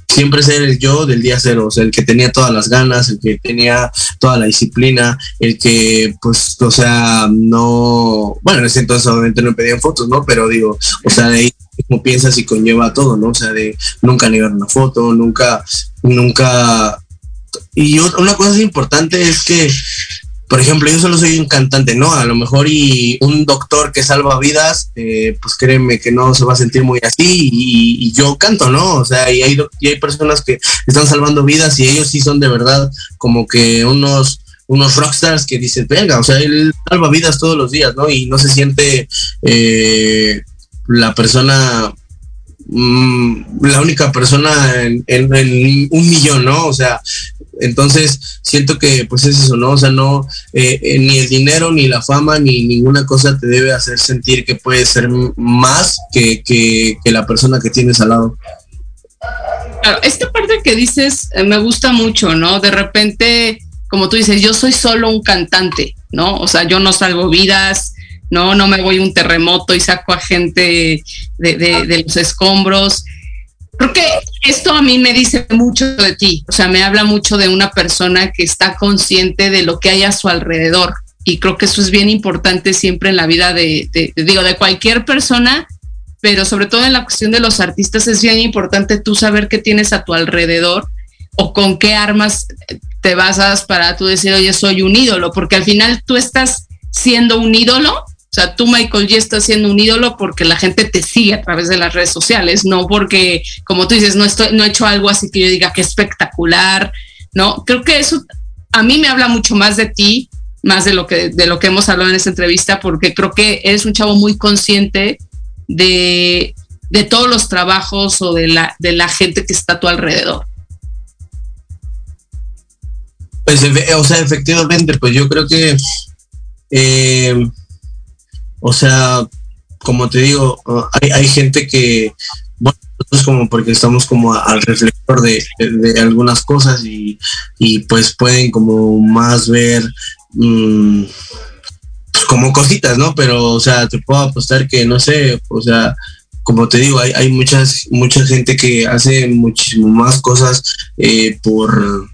siempre ser el yo del día cero, o sea, el que tenía todas las ganas, el que tenía toda la disciplina, el que, pues, o sea, no, bueno, en ese entonces obviamente no pedían fotos, ¿no? Pero digo, o sea, de ahí como piensas y conlleva todo, ¿no? O sea, de nunca negar una foto, nunca, nunca... Y una cosa importante es que por ejemplo, yo solo soy un cantante, ¿no? A lo mejor y un doctor que salva vidas, eh, pues créeme que no se va a sentir muy así y, yo canto, ¿no? O sea, y hay, y hay personas que están salvando vidas y ellos sí son de verdad como que unos unos rockstars que dicen, venga, o sea, él salva vidas todos los días, ¿no? Y no se siente eh, la persona mm, la única persona en, un millón, ¿no? O sea, entonces, siento que pues es eso, ¿no? O sea, no, eh, eh, ni el dinero, ni la fama, ni ninguna cosa te debe hacer sentir que puedes ser más que, que, la persona que tienes al lado. Claro, esta parte que dices eh, me gusta mucho, ¿no? De repente, como tú dices, yo soy solo un cantante, ¿no? O sea, yo no salgo vidas, no, no me voy a un terremoto y saco a gente de, los escombros Creo que esto a mí me dice mucho de ti, o sea, me habla mucho de una persona que está consciente de lo que hay a su alrededor. Y creo que eso es bien importante siempre en la vida de, digo, de cualquier persona, pero sobre todo en la cuestión de los artistas es bien importante tú saber qué tienes a tu alrededor o con qué armas te basas para tú decir, oye, soy un ídolo, porque al final tú estás siendo un ídolo sea, tú, Michael, ya estás siendo un ídolo porque la gente te sigue a través de las redes sociales, no porque, como tú dices, no he hecho algo así que yo diga que espectacular, ¿no? Creo que eso a mí me habla mucho más de ti, más de lo que, de lo que hemos hablado en esta entrevista, porque creo que eres un chavo muy consciente de, de todos los trabajos o de la, de la gente que está a tu alrededor. Pues, o sea, efectivamente, pues yo creo que eh, o sea, como te digo, hay, gente que, bueno, nosotros como porque estamos como al reflector de, algunas cosas y, pues pueden como más ver mm, pues como cositas, ¿no? Pero, o sea, te puedo apostar que, no sé, o sea, como te digo, hay, hay muchas, mucha gente que hace muchísimo más cosas eh, por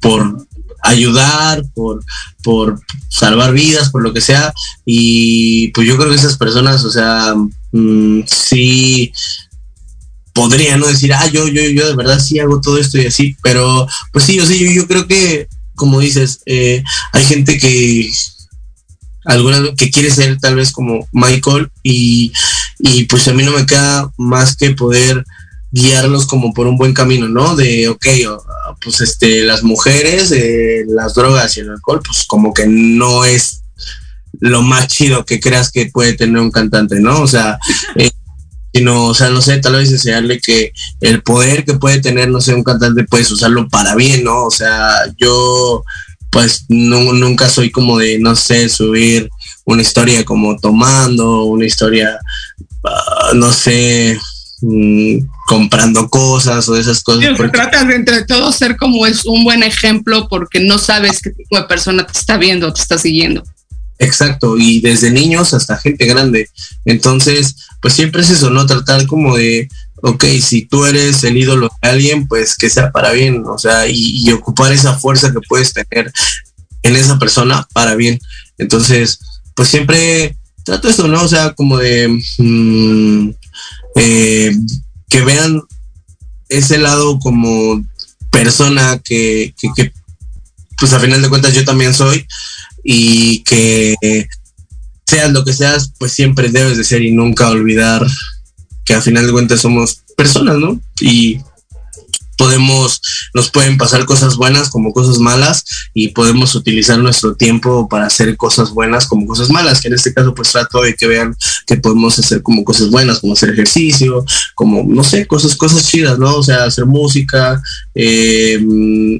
por ayudar, por, por salvar vidas, por lo que sea. Y pues yo creo que esas personas, o sea, mm, sí podrían no decir, ah, yo, yo, yo de verdad sí hago todo esto y así, pero pues sí, yo sí, yo, yo creo que, como dices, eh, hay gente que alguna que quiere ser tal vez como Michael y, y pues a mí no me queda más que poder guiarlos como por un buen camino, ¿no? De, ok, pues este, las mujeres, eh, las drogas y el alcohol, pues como que no es lo más chido que creas que puede tener un cantante, ¿no? O sea, eh, sino, o sea, no sé, tal vez enseñarle que el poder que puede tener, no sé, un cantante, puedes usarlo para bien, ¿no? O sea, yo, pues, nunca soy como de, no sé, subir una historia como tomando, una historia, ah, no sé, Mm, comprando cosas o esas cosas. porque... Tratas de entre todos ser como es un buen ejemplo porque no sabes qué tipo de persona te está viendo, te está siguiendo. Exacto, y desde niños hasta gente grande. Entonces, pues siempre es eso, ¿no? Tratar como de, ok, si tú eres el ídolo de alguien, pues que sea para bien, o sea, y, ocupar esa fuerza que puedes tener en esa persona para bien. Entonces, pues siempre trato eso, ¿no? O sea, como de, mm, eh, que vean ese lado como persona que, que, pues a final de cuentas yo también soy y que seas lo que seas, pues siempre debes de ser y nunca olvidar que a final de cuentas somos personas, ¿no? Y podemos, nos pueden pasar cosas buenas como cosas malas y podemos utilizar nuestro tiempo para hacer cosas buenas como cosas malas, que en este caso pues trato de que vean que podemos hacer como cosas buenas, como hacer ejercicio, como, no sé, cosas, cosas chidas, ¿no? O sea, hacer música, eh,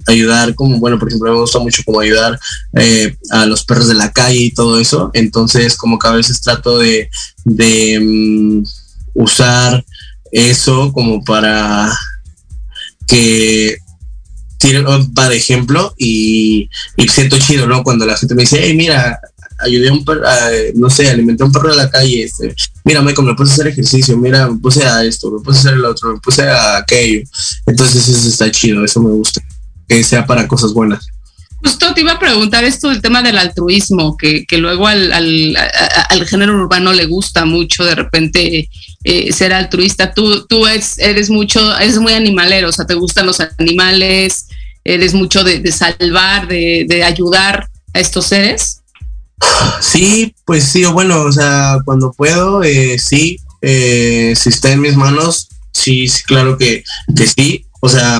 ayudar, como, bueno, por ejemplo, me gusta mucho como ayudar eh, a los perros de la calle y todo eso, entonces como que a veces trato de, de mm, usar eso como para que tiene de ejemplo y, siento chido, ¿no? Cuando la gente me dice, hey, mira, ayudé a un perro, no sé, alimenté a un perro de la calle, este, mira, Michael, me puse a hacer ejercicio, mira, me puse a esto, me puse a hacer el otro, me puse a aquello. Entonces eso está chido, eso me gusta, que sea para cosas buenas. Justo te iba a preguntar esto del tema del altruismo, que, que luego al, al, al, género urbano le gusta mucho de repente eh, ser altruista. Tú, tú eres, eres mucho, eres muy animalero, o sea, te gustan los animales, eres mucho de, de salvar, de, de, ayudar a estos seres. Sí, pues sí, bueno, o sea, cuando puedo, eh, sí, eh, si está en mis manos, sí, sí claro que, que sí. O sea,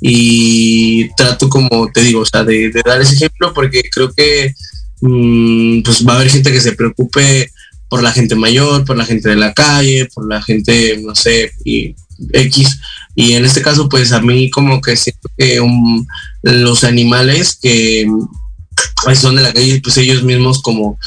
y trato como te digo, o sea, de, dar ese ejemplo porque creo que mm, pues va a haber gente que se preocupe por la gente mayor, por la gente de la calle, por la gente, no sé, y X. Y en este caso, pues a mí como que siento que los animales que pues, son de la calle, pues ellos mismos como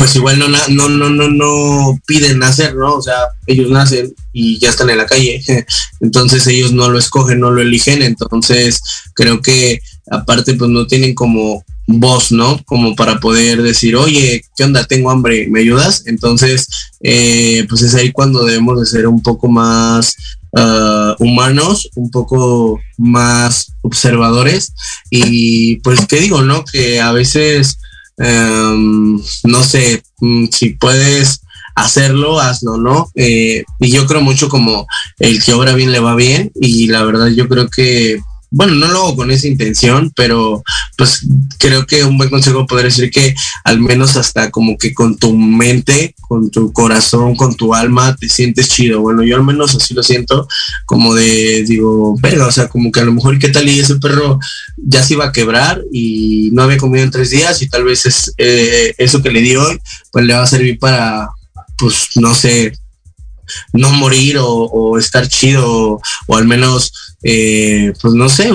pues igual no, no, no, no, no piden nacer, ¿no? O sea, ellos nacen y ya están en la calle. Entonces ellos no lo escogen, no lo eligen. Entonces creo que aparte pues no tienen como voz, ¿no? Como para poder decir, oye, ¿qué onda? Tengo hambre, ¿me ayudas? Entonces, eh, pues es ahí cuando debemos de ser un poco más uh, humanos, un poco más observadores y pues, ¿qué digo, no? Que a veces Em, no sé, mm, si puedes hacerlo, hazlo, ¿no? Eh, y yo creo mucho como el que obra bien le va bien y la verdad yo creo que bueno, no lo hago con esa intención, pero pues creo que un buen consejo podría decir que al menos hasta como que con tu mente, con tu corazón, con tu alma, te sientes chido. Bueno, yo al menos así lo siento, como de, digo, pero, o sea, como que a lo mejor qué tal y ese perro ya se iba a quebrar y no había comido en tres días y tal vez es eh, eso que le di hoy, pues le va a servir para, pues, no sé, no morir o, estar chido o, al menos eh, pues no sé,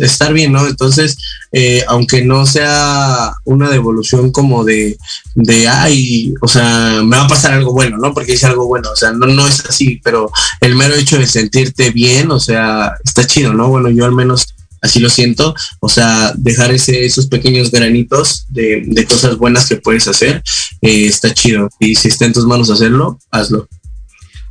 estar bien, ¿no? Entonces, eh, aunque no sea una devolución como de, de, ay, o sea, me va a pasar algo bueno, ¿no? Porque hice algo bueno, o sea, no, no es así, pero el mero hecho de sentirte bien, o sea, está chido, ¿no? Bueno, yo al menos así lo siento, o sea, dejar ese, esos pequeños granitos de, de cosas buenas que puedes hacer, eh, está chido. Y si está en tus manos hacerlo, hazlo.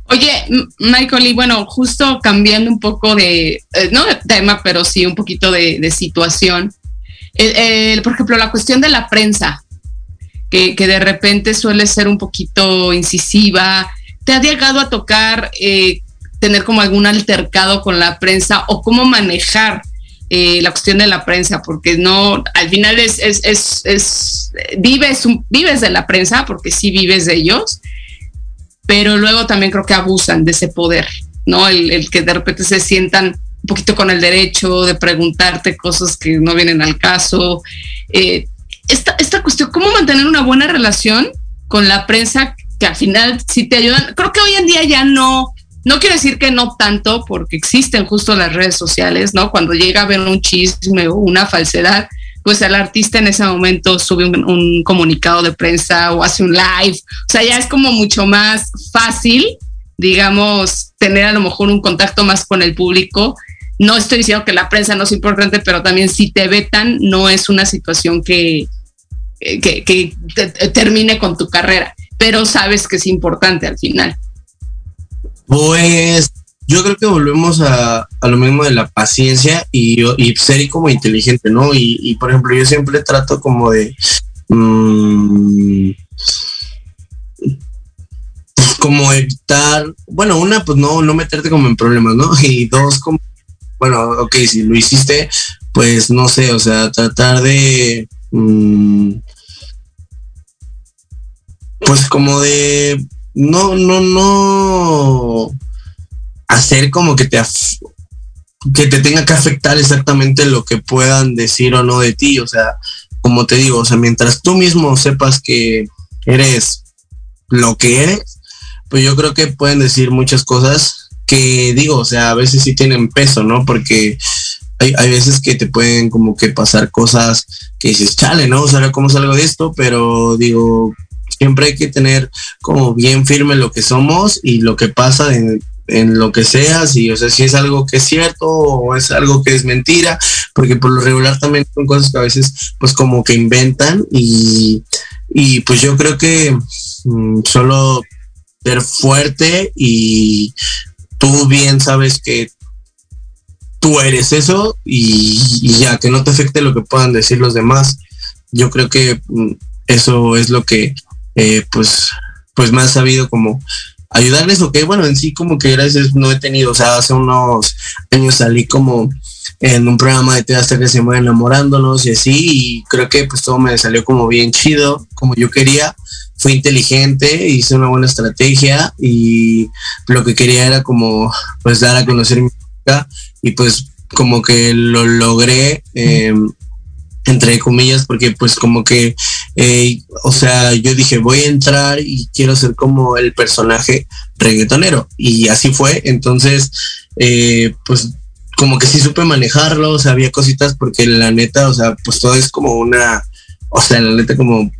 Oye, Michael, y bueno, justo cambiando un poco de, eh, no de tema, pero sí un poquito de, situación. por ejemplo, la cuestión de la prensa, que, de repente suele ser un poquito incisiva. ¿Te ha llegado a tocar eh, tener como algún altercado con la prensa o cómo manejar eh, la cuestión de la prensa? Porque no, al final es, es, es, es vives, vives de la prensa, porque sí vives de ellos pero luego también creo que abusan de ese poder, ¿no? El, que de repente se sientan un poquito con el derecho de preguntarte cosas que no vienen al caso. Eh, esta, esta cuestión, ¿cómo mantener una buena relación con la prensa que al final sí te ayudan? Creo que hoy en día ya no, no quiero decir que no tanto, porque existen justo las redes sociales, ¿no? Cuando llega a ver un chisme o una falsedad, pues el artista en ese momento sube un, comunicado de prensa o hace un live. O sea, ya es como mucho más fácil, digamos, tener a lo mejor un contacto más con el público. No estoy diciendo que la prensa no es importante, pero también si te vetan, no es una situación que, que, termine con tu carrera, pero sabes que es importante al final. Pues yo creo que volvemos a, lo mismo de la paciencia y, ser como inteligente, ¿no? Y, por ejemplo, yo siempre trato como de... Mm, como evitar, bueno, una, pues no, no meterte como en problemas, ¿no? Y dos, como, bueno, ok, si lo hiciste, pues no sé, o sea, tratar de, mm, pues como de, no, no, no, hacer como que te que te tenga que afectar exactamente lo que puedan decir o no de ti, o sea, como te digo, o sea, mientras tú mismo sepas que eres lo que eres, pues yo creo que pueden decir muchas cosas que digo, o sea, a veces sí tienen peso, ¿no? Porque hay, hay veces que te pueden como que pasar cosas que dices, chale, ¿no? O sea, ¿cómo salgo de esto? Pero digo, siempre hay que tener como bien firme lo que somos y lo que pasa en, en lo que sea, si, o sea, si es algo que es cierto o es algo que es mentira, porque por lo regular también son cosas que a veces pues como que inventan y, y pues yo creo que mm, solo ser fuerte y tú bien sabes que tú eres eso y, ya, que no te afecte lo que puedan decir los demás. Yo creo que mm, eso es lo que eh, pues, pues me ha sabido como ayudarles o que bueno, en sí como que gracias no he tenido, o sea, hace unos años salí como en un programa de teatro que se llama Enamorándonos y así, y creo que pues todo me salió como bien chido, como yo quería, fui inteligente, hice una buena estrategia y lo que quería era como pues dar a conocer mi música y pues como que lo logré. Eh, entre comillas, porque pues como que, eh, o sea, yo dije, voy a entrar y quiero ser como el personaje reggaetonero. Y así fue. Entonces, eh, pues como que sí supe manejarlo, o sea, había cositas porque la neta, o sea, pues todo es como una, o sea, la neta como,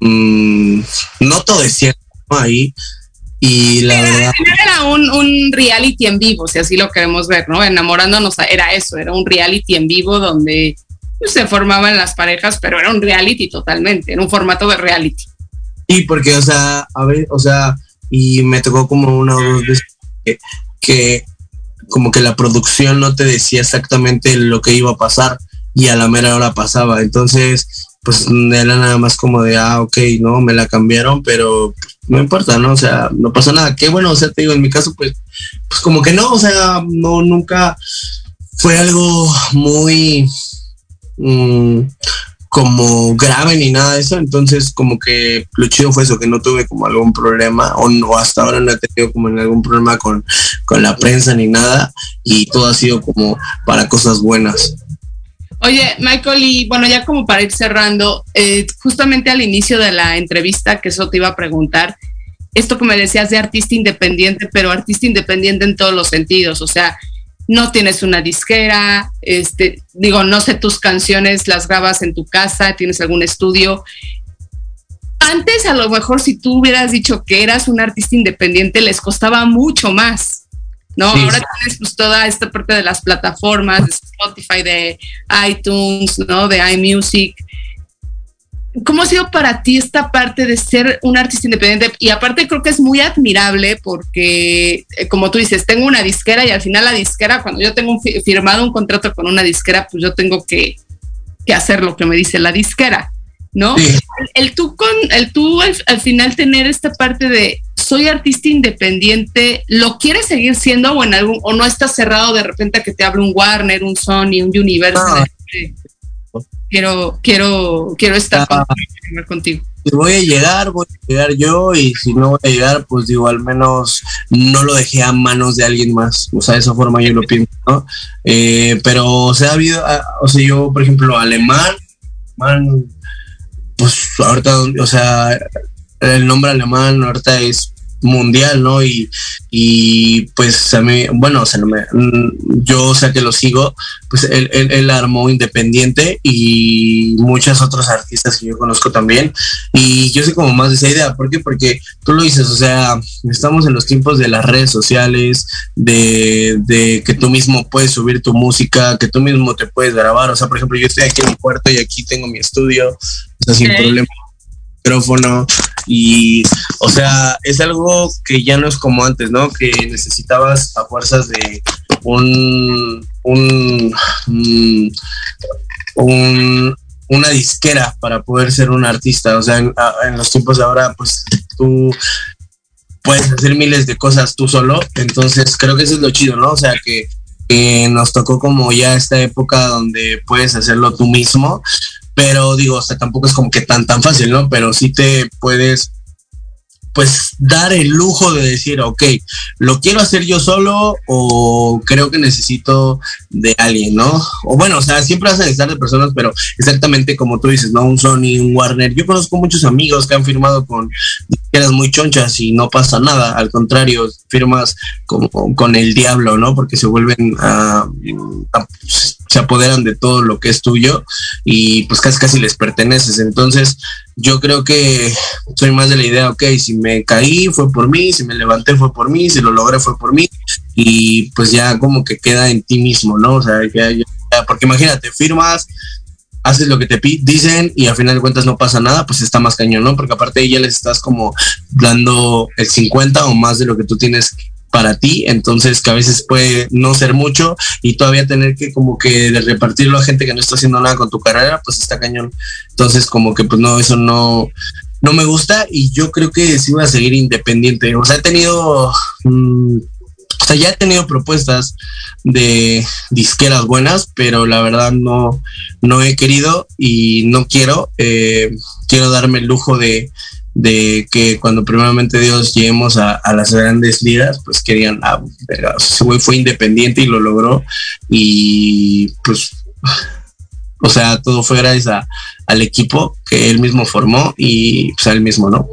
mm, no todo es cierto ahí. Y la verdad. Era un, un, reality en vivo, si así lo queremos ver, ¿no? Enamorándonos era eso, era un reality en vivo donde se formaban las parejas, pero era un reality totalmente, era un formato de reality. Sí, porque, o sea, a ver, o sea, y me tocó como una o dos veces que, como que la producción no te decía exactamente lo que iba a pasar y a la mera hora pasaba. Entonces, pues era nada más como de, ah, ok, no, me la cambiaron, pero no importa, ¿no? O sea, no pasa nada. Qué bueno, o sea, te digo, en mi caso, pues, pues como que no, o sea, no, nunca fue algo muy, Mm, como grave ni nada de eso, entonces como que lo chido fue eso, que no tuve como algún problema, o, no, hasta ahora no he tenido como algún problema con, con la prensa ni nada, y todo ha sido como para cosas buenas. Oye, Michael, y bueno, ya como para ir cerrando, eh, justamente al inicio de la entrevista, que eso te iba a preguntar, esto que me decías de artista independiente, pero artista independiente en todos los sentidos, o sea, no tienes una disquera, este, digo, no sé, tus canciones las grabas en tu casa, tienes algún estudio. Antes, a lo mejor, si tú hubieras dicho que eras un artista independiente, les costaba mucho más, ¿no? Ahora tienes pues toda esta parte de las plataformas, de Spotify, de iTunes, ¿no? De iMusic. ¿Cómo ha sido para ti esta parte de ser un artista independiente? Y aparte creo que es muy admirable porque, eh, como tú dices, tengo una disquera y al final la disquera, cuando yo tengo firmado un contrato con una disquera, pues yo tengo que, hacer lo que me dice la disquera, ¿no? El, tú, con, el tú al, final tener esta parte de soy artista independiente, ¿lo quieres seguir siendo o en algún, o no estás cerrado de repente a que te hable un Warner, un Sony, un Universal? Quiero, quiero, quiero estar ah. contigo. Si voy a llegar, voy a llegar yo y si no voy a llegar, pues digo, al menos no lo dejé a manos de alguien más. O sea, de esa forma yo lo pienso, ¿no? Eh, pero, o sea, ha habido, ah, o sea, yo, por ejemplo, alemán, alemán, pues ahorita, o sea, el nombre alemán ahorita es mundial, ¿no? Y, y pues a mí, bueno, o sea, no me, mm, yo, o sea, que lo sigo, pues él, él, armó Independiente y muchos otros artistas que yo conozco también. Y yo sé como más de esa idea, ¿por qué? Porque tú lo dices, o sea, estamos en los tiempos de las redes sociales, de, de que tú mismo puedes subir tu música, que tú mismo te puedes grabar, o sea, por ejemplo, yo estoy aquí en mi cuarto y aquí tengo mi estudio, o sea, sin problema micrófono y, o sea, es algo que ya no es como antes, ¿no? Que necesitabas a fuerzas de un, un, un, una disquera para poder ser un artista. O sea, en, los tiempos de ahora, pues tú puedes hacer miles de cosas tú solo. Entonces, creo que eso es lo chido, ¿no? O sea, que, que nos tocó como ya esta época donde puedes hacerlo tú mismo pero digo, o sea, tampoco es como que tan, tan fácil, ¿no? Pero sí te puedes pues dar el lujo de decir, ok, lo quiero hacer yo solo o creo que necesito de alguien, ¿no? O bueno, o sea, siempre vas a necesitar de personas, pero exactamente como tú dices, ¿no? Un Sony, un Warner. Yo conozco muchos amigos que han firmado con disqueras muy chonchas y no pasa nada, al contrario, firmas como con el diablo, ¿no? Porque se vuelven a, se apoderan de todo lo que es tuyo y pues casi casi les perteneces. Entonces yo creo que soy más de la idea, ok, si me caí fue por mí, si me levanté fue por mí, si lo logré fue por mí y pues ya como que queda en ti mismo, ¿no? O sea, porque imagínate, firmas, haces lo que te dicen y al final de cuentas no pasa nada, pues está más cañón, ¿no? Porque aparte ya les estás como dando el 50 o más de lo que tú tienes para ti, entonces que a veces puede no ser mucho y todavía tener que como que repartirlo a gente que no está haciendo nada con tu carrera, pues está cañón. Entonces como que pues no, eso no, no me gusta y yo creo que sí voy a seguir independiente. O sea, he tenido, mm, o sea, ya he tenido propuestas de disqueras buenas, pero la verdad no, no he querido y no quiero. Eh, quiero darme el lujo de, de que cuando primeramente Dios lleguemos a, las grandes ligas, pues querían, ah, ese güey fue independiente y lo logró y pues, o sea, todo fue gracias al equipo que él mismo formó y pues a él mismo, ¿no?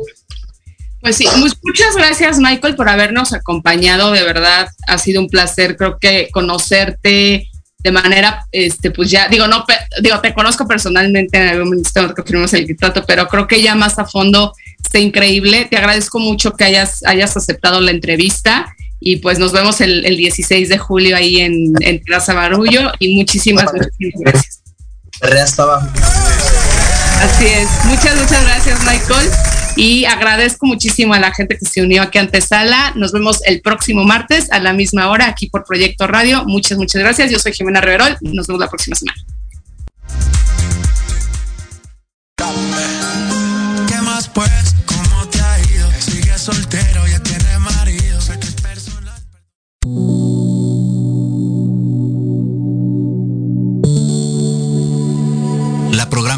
Pues sí, muchas gracias Michael por habernos acompañado, de verdad ha sido un placer, creo que conocerte, de manera, este, pues ya, digo, no, digo, te conozco personalmente en algún momento que firmamos el trato, pero creo que ya más a fondo está increíble. Te agradezco mucho que hayas, hayas aceptado la entrevista y pues nos vemos el, 16 de julio ahí en, en Plaza Barullo y muchísimas, gracias. Así es. Muchas, muchas gracias, Michael. Y agradezco muchísimo a la gente que se unió aquí a Antesala. Nos vemos el próximo martes a la misma hora aquí por Proyecto Radio. Muchas, muchas gracias. Yo soy Jimena Riverol. Nos vemos la próxima semana.